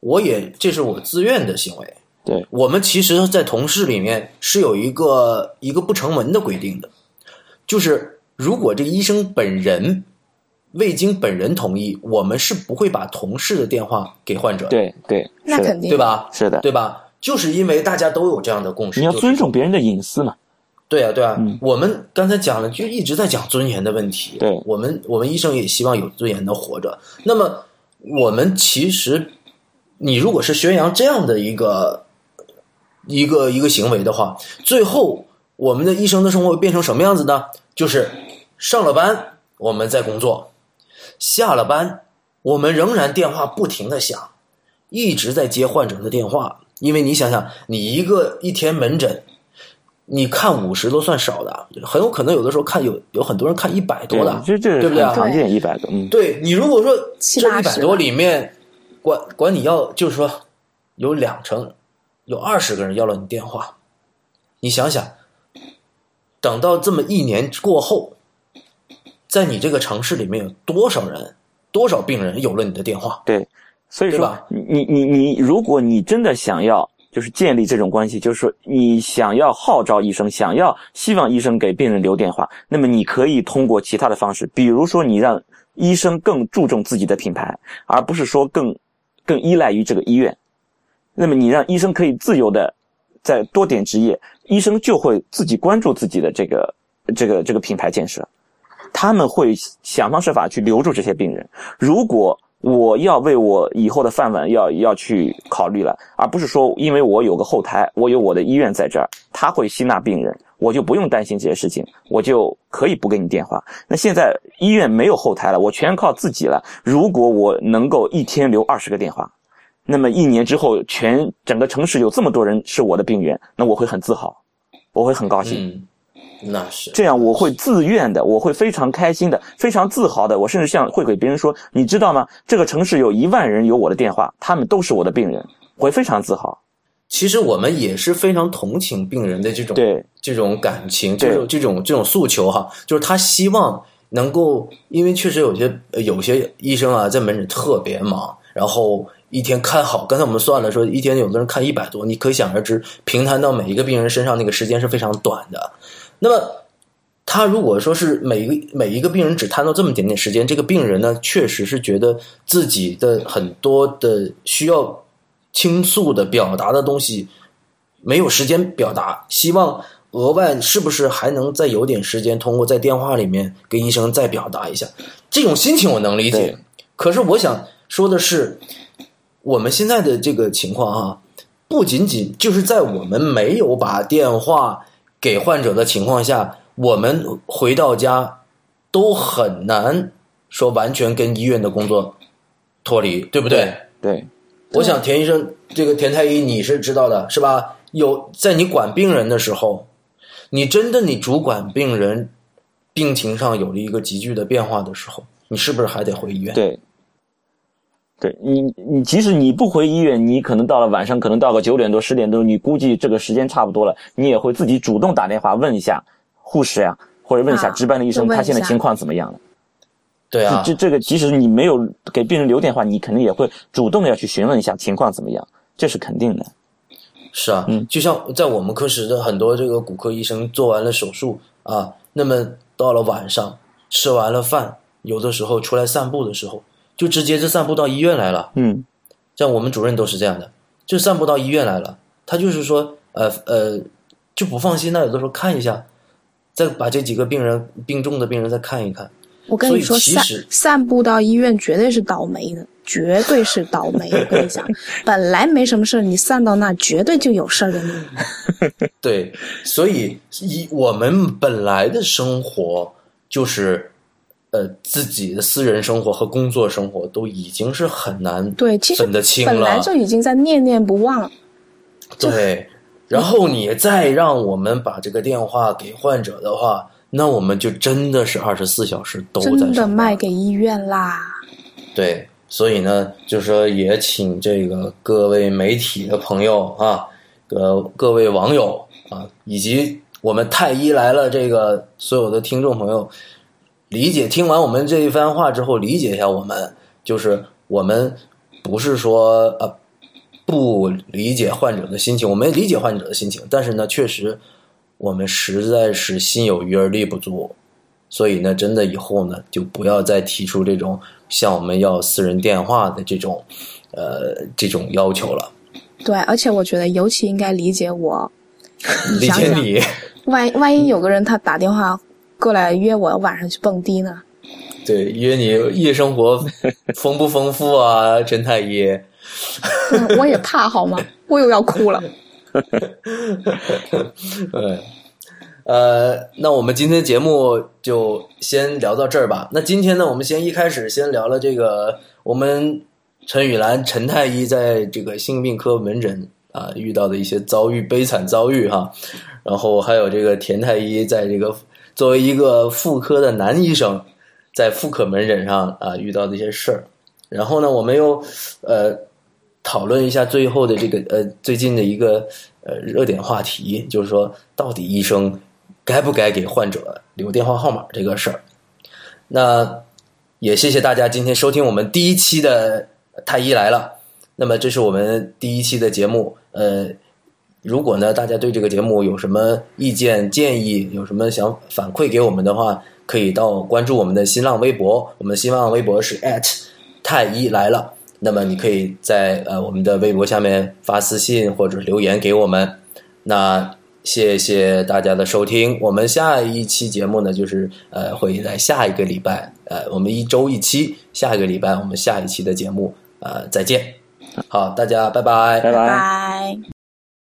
我也这是我自愿的行为。对，我们其实，在同事里面是有一个一个不成文的规定的，就是如果这个医生本人未经本人同意，我们是不会把同事的电话给患者的，对对，那肯定对？吧？是的，对吧？就是因为大家都有这样的共识，你要就尊重别人的隐私嘛。对啊，对啊，嗯我们刚才讲了，就一直在讲尊严的问题。对我们，我们医生也希望有尊严的活着。那么，我们其实，你如果是宣扬这样的一个一个一个行为的话，最后我们的一生的生活会变成什么样子呢？就是上了班我们在工作，下了班我们仍然电话不停的响，一直在接患者的电话。因为你想想，你一个一天门诊，你看五十都算少的，很有可能有的时候看有有很多人看一百多的，对不对常见，一百多，嗯，对你如果说这一百多里面，管管你要就是说有两成，有二十个人要了你电话，你想想，等到这么一年过后，在你这个城市里面有多少人，多少病人有了你的电话？对，所以说你你你，如果你真的想要就是建立这种关系，就是说你想要号召医生，想要希望医生给病人留电话，那么你可以通过其他的方式，比如说你让医生更注重自己的品牌，而不是说更更依赖于这个医院。那么你让医生可以自由的在多点执业，医生就会自己关注自己的这个这个这个品牌建设。他们会想方设法去留住这些病人。如果我要为我以后的饭碗要要去考虑了，而不是说因为我有个后台，我有我的医院在这儿，他会吸纳病人，我就不用担心这些事情，我就可以不给你电话。那现在医院没有后台了，我全靠自己了。如果我能够一天留二十个电话，那么一年之后，全整个城市有这么多人是我的病源，那我会很自豪，我会很高兴。那是这样我会自愿的，我会非常开心的，非常自豪的。我甚至像会给别人说，你知道吗？这个城市有一万人有我的电话，他们都是我的病人，我会非常自豪。其实我们也是非常同情病人的这种对这种感情，对这种这种这种诉求哈，就是他希望能够，因为确实有些呃有些医生啊在门诊特别忙，然后一天看好，刚才我们算了说一天有的人看一百多，你可想而知，平摊到每一个病人身上那个时间是非常短的。那么他如果说是每一个每一个病人只摊到这么点点时间，这个病人呢确实是觉得自己的很多的需要倾诉的表达的东西没有时间表达，希望额外是不是还能再有点时间，通过在电话里面跟医生再表达一下这种心情，我能理解。可是我想说的是，我们现在的这个情况哈、不仅仅就是在我们没有把电话给患者的情况下，我们回到家都很难说完全跟医院的工作脱离，对不对？对，我想田医生，这个田太医你是知道的，是吧？有在你管病人的时候，你真的你主管病人病情上有了一个急剧的变化的时候，你是不是还得回医院？对，对你，你即使你不回医院，你可能到了晚上，可能到个九点多、十点多，你估计这个时间差不多了，你也会自己主动打电话问一下护士呀，或者问一下啊值班的医生，他现在情况怎么样了。对啊，这这个，即使你没有给病人留电话，你肯定也会主动的要去询问一下情况怎么样，这是肯定的。是啊，嗯就像在我们科室的很多这个骨科医生做完了手术啊，那么到了晚上吃完了饭，有的时候出来散步的时候，就直接就散步到医院来了。嗯，像我们主任都是这样的，就散步到医院来了。他就是说，呃呃，就不放心，那有的时候看一下，再把这几个病人病重的病人再看一看。我跟你说，散散步到医院绝对是倒霉的，绝对是倒霉。我跟你讲，本来没什么事儿，你散到那绝对就有事儿的你。对，所以以我们本来的生活就是，呃，自己的私人生活和工作生活都已经是很难对，其实分得清了本来。就已经在念念不忘。就对，然后你再让我们把这个电话给患者的话，那我们就真的是二十四小时都在真的卖给医院啦。对，所以呢，就说也请这个各位媒体的朋友啊，呃，各位网友啊，以及我们太医来了这个所有的听众朋友，理解听完我们这一番话之后，理解一下我们，就是我们不是说呃不理解患者的心情，我们理解患者的心情，但是呢，确实我们实在是心有余而力不足。所以呢，真的以后呢，就不要再提出这种向我们要私人电话的这种，呃，这种要求了。对，而且我觉得尤其应该理解我。你 *laughs* 理想想，解你，*laughs* 万万一有个人他打电话过来约我晚上去蹦迪呢？对，约你夜生活 *laughs* 丰不丰富啊，陈太医？嗯我也怕好吗？*laughs* 我又要哭了。对，*laughs* 呃，那我们今天节目就先聊到这儿吧。那今天呢，我们先一开始先聊了这个我们陈雨兰陈太医在这个性病科门诊啊遇到的一些遭遇悲惨遭遇哈，然后还有这个田太医在这个作为一个妇科的男医生，在妇科门诊上啊遇到的一些事儿。然后呢，我们又呃讨论一下最后的这个呃最近的一个呃热点话题，就是说到底医生该不该给患者留电话号码这个事儿。那也谢谢大家今天收听我们第一期的太医来了。那么这是我们第一期的节目，呃，如果呢大家对这个节目有什么意见建议，有什么想反馈给我们的话，可以到关注我们的新浪微博，我们的新浪微博是 at 太医来了。那么你可以在呃我们的微博下面发私信或者留言给我们。那谢谢大家的收听，我们下一期节目呢，就是呃会在下一个礼拜，呃我们一周一期，下一个礼拜我们下一期的节目呃再见。好，大家拜拜拜拜。拜。